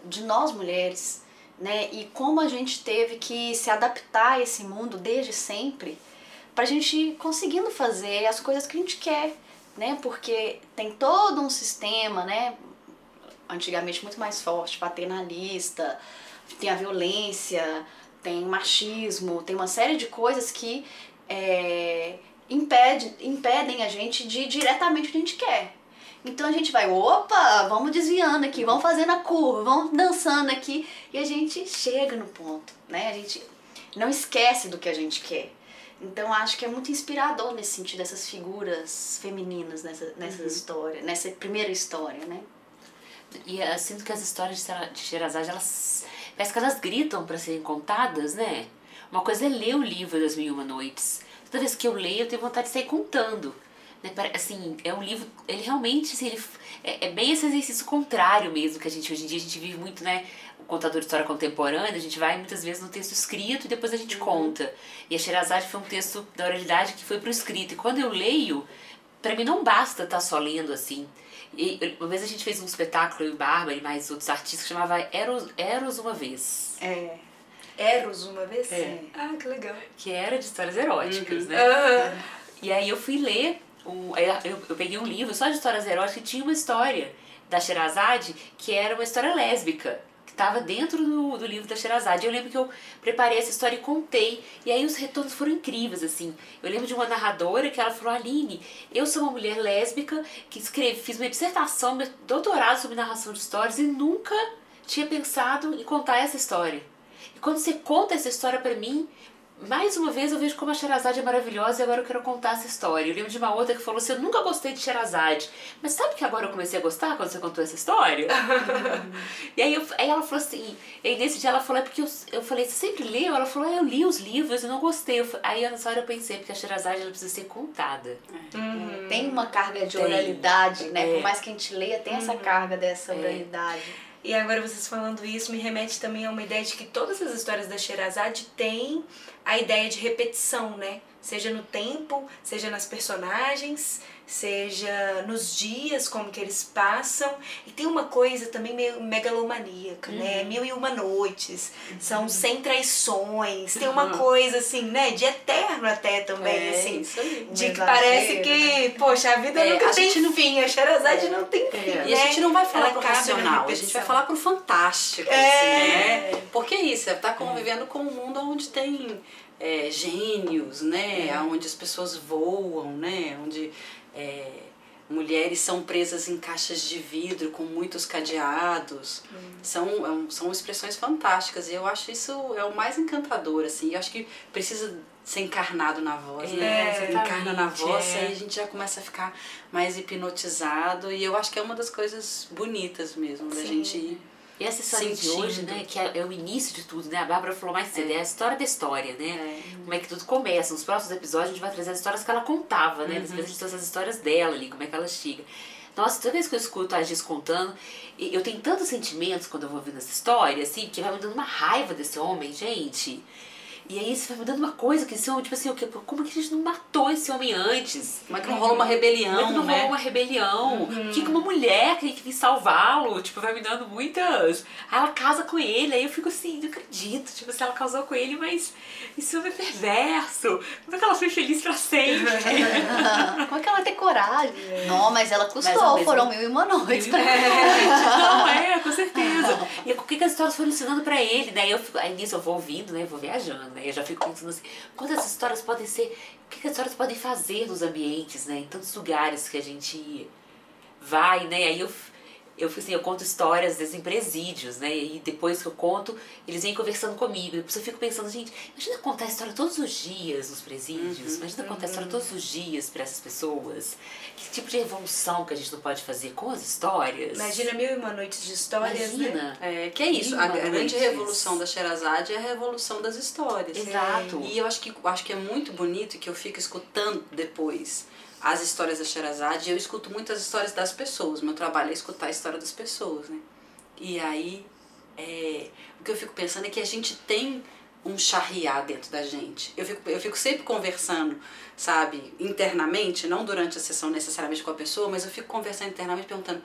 de nós mulheres, né, e como a gente teve que se adaptar a esse mundo desde sempre pra gente ir conseguindo fazer as coisas que a gente quer, né, porque tem todo um sistema, né, antigamente muito mais forte, paternalista, tem a violência, tem o machismo, tem uma série de coisas que é, impede, impedem a gente de ir diretamente o que a gente quer. Então a gente vai, opa, vamos desviando aqui, vamos fazendo a curva, vamos dançando aqui e a gente chega no ponto, né? A gente não esquece do que a gente quer. Então acho que é muito inspirador nesse sentido, essas figuras femininas nessa, nessa história, nessa primeira história, né? E eu sinto que as histórias de Sherazade, elas parece que elas gritam para serem contadas, né? Uma coisa é ler o livro das Mil e Uma Noites. Toda vez que eu leio, eu tenho vontade de sair contando. Né? Assim, é um livro, ele realmente, assim, ele, é, é bem esse exercício contrário mesmo que a gente, hoje em dia, a gente vive muito, né? O contador de história contemporânea, a gente vai muitas vezes no texto escrito e depois a gente uhum. conta. E a Sherazade foi um texto da oralidade que foi pro escrito. E quando eu leio, para mim não basta estar tá só lendo assim. E, uma vez a gente fez um espetáculo, eu e Bárbara e mais outros artistas, que chamava Eros, Eros Uma Vez. É. Eros Uma Vez? É. Ah, que legal. Que era de histórias eróticas, uhum. né? Uhum. E aí eu fui ler, um, eu, eu peguei um livro só de histórias eróticas que tinha uma história da Sherazade que era uma história lésbica estava dentro do, do livro da Sherazade. Eu lembro que eu preparei essa história e contei, e aí os retornos foram incríveis, assim. Eu lembro de uma narradora que ela falou, Aline, eu sou uma mulher lésbica que escreve, fiz uma dissertação, meu doutorado sobre narração de histórias e nunca tinha pensado em contar essa história. E quando você conta essa história para mim, mais uma vez eu vejo como a Sherazade é maravilhosa e agora eu quero contar essa história. Eu lembro de uma outra que falou assim: Eu nunca gostei de Sherazade, mas sabe que agora eu comecei a gostar quando você contou essa história? e aí, eu, aí ela falou assim: e aí nesse dia ela falou: É porque eu, eu falei, você sempre leu? Ela falou: é, Eu li os livros e não gostei. Eu, aí nessa hora eu pensei: Porque a Sherazade ela precisa ser contada. Uhum. Tem uma carga de tem. oralidade, né? É. Por mais que a gente leia, tem essa uhum. carga dessa é. E agora vocês falando isso me remete também a uma ideia de que todas as histórias da Sherazade têm a ideia de repetição, né? Seja no tempo, seja nas personagens, seja nos dias, como que eles passam. E tem uma coisa também meio megalomaníaca, né? uhum. né? Mil e uma noites, uhum. são sem traições, tem uma uhum. coisa assim, né? De eterno até também, é, assim. Isso aí. De que parece que, né? poxa, a vida é, nunca a tem não... fim, a Sherazade é. não tem fim, é. né? E a gente não vai falar Ela pro racional, a gente vai falar pro fantástico, é. assim, né? Porque é isso, é tá convivendo com um mundo onde tem... É, gênios, né? É. Onde as pessoas voam, né? Onde é, mulheres são presas em caixas de vidro com muitos cadeados. Hum. São, é são expressões fantásticas e eu acho isso é o mais encantador, assim. Eu acho que precisa ser encarnado na voz, é, né? Você encarna na voz é. aí a gente já começa a ficar mais hipnotizado e eu acho que é uma das coisas bonitas mesmo, Sim. da gente e essa história Sentindo. de hoje, né, que é, é, o início de tudo, né? A Bárbara falou mais cedo, é, é a história da história, né? É. Como é que tudo começa. Nos próximos episódios a gente vai trazer as histórias que ela contava, né? Uhum. Às vezes a gente trouxe as histórias dela ali, como é que ela chega. Nossa, toda vez que eu escuto a Gis contando, eu tenho tantos sentimentos quando eu vou ouvindo essa história, assim, que vai me dando uma raiva desse homem, gente. E aí você vai me dando uma coisa que esse homem, tipo assim, o que, como é que a gente não matou esse homem antes? Como é que não rolou uma rebelião, Como é que não né? rolou uma rebelião? Uhum. Que uma mulher que, que vir salvá-lo, tipo, vai me dando muitas... Aí ela casa com ele, aí eu fico assim, não acredito, tipo, se ela casou com ele, mas esse homem é perverso. Como é que ela foi feliz pra sempre? como é que ela vai ter coragem? É. Não, mas ela custou, mas, foram mil e uma noites pra é, Não, é, com certeza. E o que, que as histórias foram ensinando pra ele? Daí eu fico, aí nisso eu vou ouvindo, né, vou viajando né? Eu já fico pensando assim, quantas histórias podem ser, o que, as histórias podem fazer nos ambientes, né? Em tantos lugares que a gente vai, né? Aí eu eu, assim, eu conto histórias, às vezes, em presídios, né? E depois que eu conto, eles vêm conversando comigo. Depois eu fico pensando, gente, imagina contar a história todos os dias nos presídios. Uhum, imagina uhum. contar a história todos os dias para essas pessoas. Que tipo de revolução que a gente não pode fazer com as histórias? Imagina mil e uma noites de histórias, né? Imagina. né? É, que é isso. A grande revolução da Sherazade é a revolução das histórias. Exato. E eu acho que, acho que é muito bonito que eu fico escutando depois as histórias da Sherazade, eu escuto muitas histórias das pessoas. Meu trabalho é escutar a história das pessoas, né? E aí, é, o que eu fico pensando é que a gente tem um charriá dentro da gente. Eu fico, eu fico sempre conversando, sabe, internamente, não durante a sessão necessariamente com a pessoa, mas eu fico conversando internamente perguntando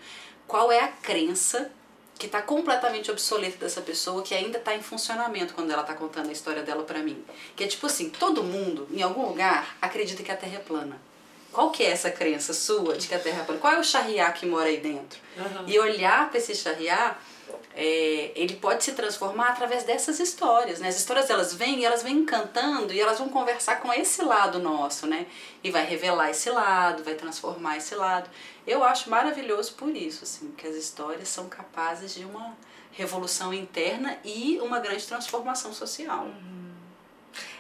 qual é a crença que está completamente obsoleta dessa pessoa, que ainda está em funcionamento quando ela está contando a história dela para mim. Que é tipo assim, todo mundo, em algum lugar, acredita que a Terra é plana. Qual que é essa crença sua de que a Terra é plana? Qual é o charriá que mora aí dentro? Uhum. E olhar para esse charriá, é, ele pode se transformar através dessas histórias, né? As histórias elas vêm e elas vêm encantando e elas vão conversar com esse lado nosso, né? E vai revelar esse lado, vai transformar esse lado. Eu acho maravilhoso por isso, assim, que as histórias são capazes de uma revolução interna e uma grande transformação social. Uhum.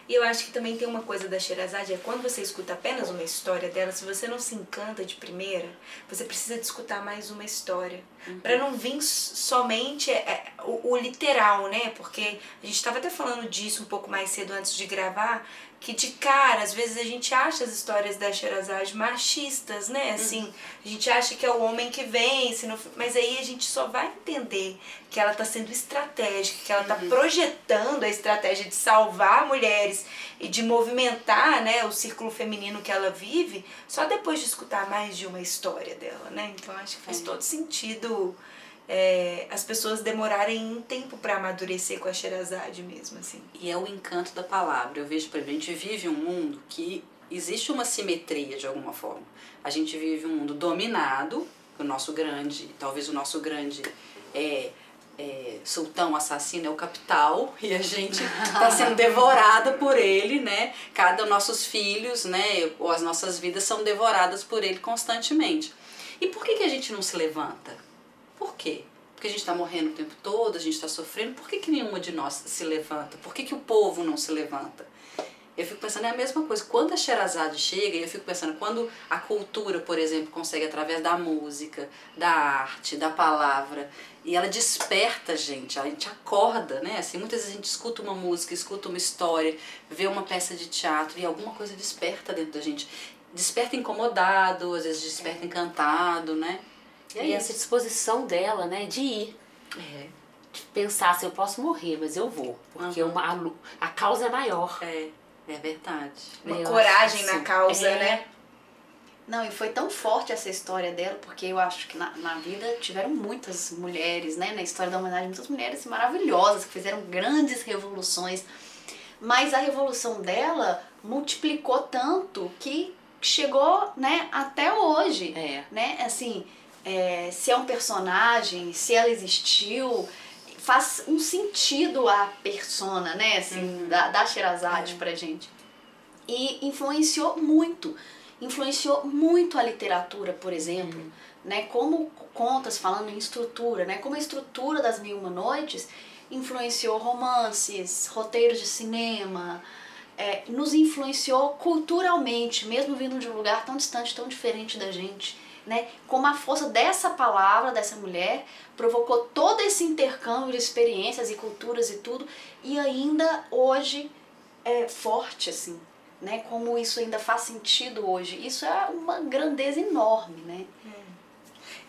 E eu acho que também tem uma coisa da Sherazade, é quando você escuta apenas uma história dela, se você não se encanta de primeira, você precisa de escutar mais uma história. Uhum. para não vir somente é, é, o, o, literal, né? Porque a gente estava até falando disso um pouco mais cedo antes de gravar, que de cara, às vezes a gente acha as histórias da Sherazade machistas, né? Assim, uhum. a gente acha que é o homem que vence, mas aí a gente só vai entender que ela está sendo estratégica, que ela está uhum. projetando a estratégia de salvar mulheres e de movimentar, né, o círculo feminino que ela vive, só depois de escutar mais de uma história dela, né? Então acho que faz é. todo sentido é, as pessoas demorarem um tempo para amadurecer com a Sherazade mesmo, assim. E é o encanto da palavra. Eu vejo, por exemplo, a gente vive um mundo que existe uma simetria de alguma forma. A gente vive um mundo dominado, o nosso grande, talvez o nosso grande é, é, sultão assassino é o capital e a gente está sendo devorada por ele, né? Cada nossos filhos, né, ou as nossas vidas são devoradas por ele constantemente. E por que, que a gente não se levanta? Por quê? Porque a gente está morrendo o tempo todo, a gente está sofrendo, por que, que nenhuma de nós se levanta? Por que, que o povo não se levanta? Eu fico pensando, é a mesma coisa. Quando a Sherazade chega, eu fico pensando, quando a cultura, por exemplo, consegue através da música, da arte, da palavra, e ela desperta a gente, a gente acorda, né? Assim, muitas vezes a gente escuta uma música, escuta uma história, vê uma peça de teatro e alguma coisa desperta dentro da gente. Desperta incomodado, às vezes desperta encantado, né? E, e essa disposição dela, né, de ir. É. De pensar se assim, eu posso morrer, mas eu vou. Porque uhum. uma, a, a causa é maior. É, é verdade. Uma eu coragem na causa, é. né? Não, e foi tão forte essa história dela, porque eu acho que na, na vida tiveram muitas mulheres, né, na história da humanidade, muitas mulheres maravilhosas que fizeram grandes revoluções. Mas a revolução dela multiplicou tanto que chegou, né, até hoje. É. Né? Assim, é, se é um personagem, se ela existiu, faz um sentido a persona, né, assim, uhum. da, da Sherazade uhum. pra gente. E influenciou muito, influenciou muito a literatura, por exemplo, uhum. né, como contas falando em estrutura, né, como a estrutura das Mil Uma Noites influenciou romances, roteiros de cinema, é, nos influenciou culturalmente, mesmo vindo de um lugar tão distante, tão diferente da gente né? Como a força dessa palavra, dessa mulher, provocou todo esse intercâmbio de experiências e culturas e tudo, e ainda hoje é forte, assim, né? Como isso ainda faz sentido hoje. Isso é uma grandeza enorme, né? É.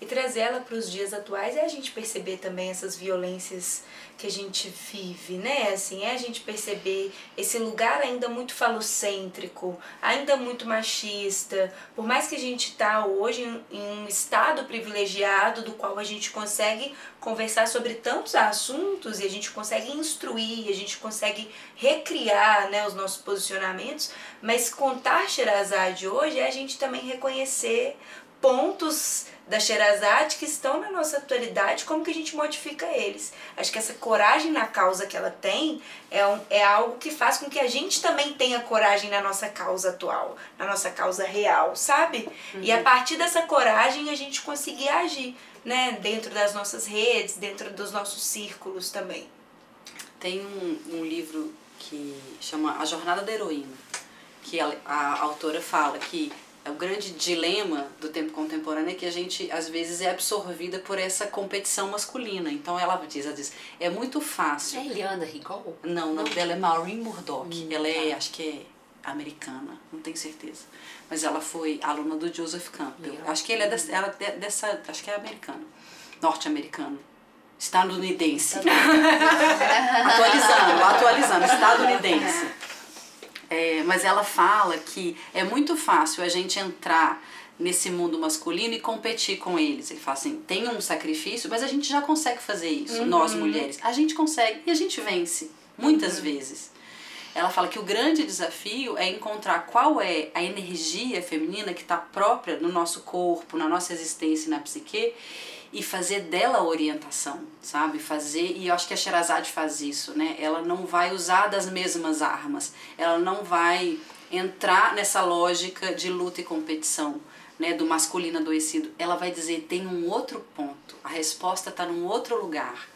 E trazer ela para os dias atuais é a gente perceber também essas violências que a gente vive, né? Assim, é a gente perceber esse lugar ainda muito falocêntrico, ainda muito machista. Por mais que a gente tá hoje em, um estado privilegiado do qual a gente consegue conversar sobre tantos assuntos e a gente consegue instruir, a gente consegue recriar, né, os nossos posicionamentos, mas contar Sherazade hoje é a gente também reconhecer pontos da Sherazade que estão na nossa atualidade, como que a gente modifica eles. Acho que essa coragem na causa que ela tem é, um, é algo que faz com que a gente também tenha coragem na nossa causa atual, na nossa causa real, sabe? Uhum. E a partir dessa coragem a gente conseguir agir, né? Dentro das nossas redes, dentro dos nossos círculos também. Tem um, um livro que chama A Jornada da Heroína, que a, a autora fala que o grande dilema do tempo contemporâneo é que a gente às vezes é absorvida por essa competição masculina. Então ela diz, ela diz, é muito fácil. É Eliana Rigol? Não, o nome dela é Maureen Murdoch. Hum, ela é, tá. acho que é americana, não tenho certeza. Mas ela foi aluna do Joseph Campbell. Acho que ele é dessa, ela é dessa, acho que é americano, norte-americano. Estadunidense. atualizando, atualizando, estadunidense. É, mas ela fala que é muito fácil a gente entrar nesse mundo masculino e competir com eles. Ele fala assim: tem um sacrifício, mas a gente já consegue fazer isso, uhum. nós mulheres. A gente consegue e a gente vence, muitas uhum. vezes. Ela fala que o grande desafio é encontrar qual é a energia feminina que está própria no nosso corpo, na nossa existência e na psique e fazer dela a orientação, sabe? Fazer, e eu acho que a Sherazade faz isso, né? Ela não vai usar das mesmas armas, ela não vai entrar nessa lógica de luta e competição, né, do masculino adoecido. Ela vai dizer, tem um outro ponto, a resposta está num outro lugar,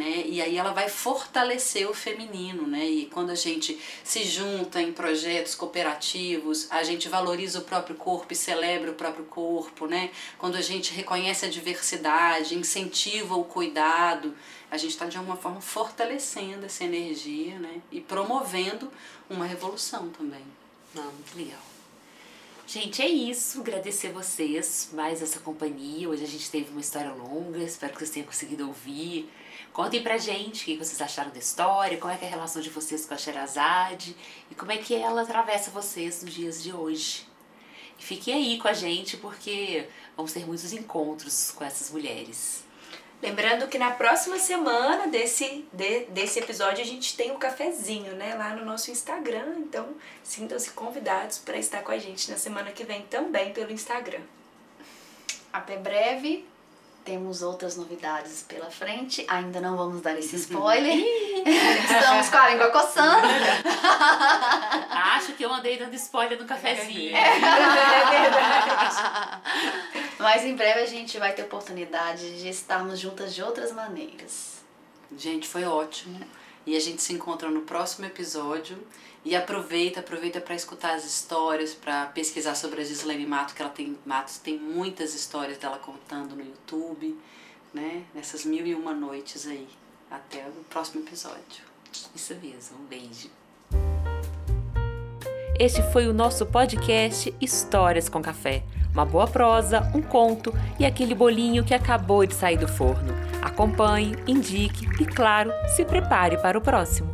né? E aí ela vai fortalecer o feminino, né? E quando a gente se junta em projetos cooperativos, a gente valoriza o próprio corpo e celebra o próprio corpo, né? Quando a gente reconhece a diversidade, incentiva o cuidado, a gente está de alguma forma fortalecendo essa energia, né? E promovendo uma revolução também. Não, muito legal. Gente, é isso. Agradecer vocês mais essa companhia. Hoje a gente teve uma história longa, espero que vocês tenham conseguido ouvir. Contem pra gente o que vocês acharam da história, qual é, é a relação de vocês com a Sherazade e como é que ela atravessa vocês nos dias de hoje. E fiquem aí com a gente porque vamos ter muitos encontros com essas mulheres. Lembrando que na próxima semana desse, de, desse episódio a gente tem um cafezinho, né? Lá no nosso Instagram. Então sintam-se convidados para estar com a gente na semana que vem também pelo Instagram. Até breve. Temos outras novidades pela frente. Ainda não vamos dar esse spoiler. Estamos com a língua coçando. Acho que eu andei dando spoiler no cafezinho. É verdade. Mas em breve a gente vai ter oportunidade de estarmos juntas de outras maneiras. Gente, foi ótimo. E a gente se encontra no próximo episódio. E aproveita, aproveita para escutar as histórias, para pesquisar sobre a Gislaine Matos, que ela tem Matos tem muitas histórias dela contando no YouTube, né? Nessas mil e uma noites aí. Até o próximo episódio. Isso mesmo, um beijo. Este foi o nosso podcast Histórias com Café. Uma boa prosa, um conto e aquele bolinho que acabou de sair do forno. Acompanhe, indique e, claro, se prepare para o próximo.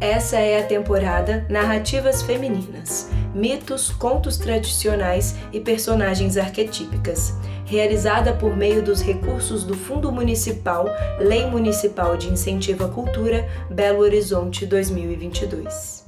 Essa é a temporada Narrativas Femininas, mitos, contos tradicionais e personagens arquetípicas, realizada por meio dos recursos do Fundo Municipal Lei Municipal de Incentivo à Cultura Belo Horizonte 2022.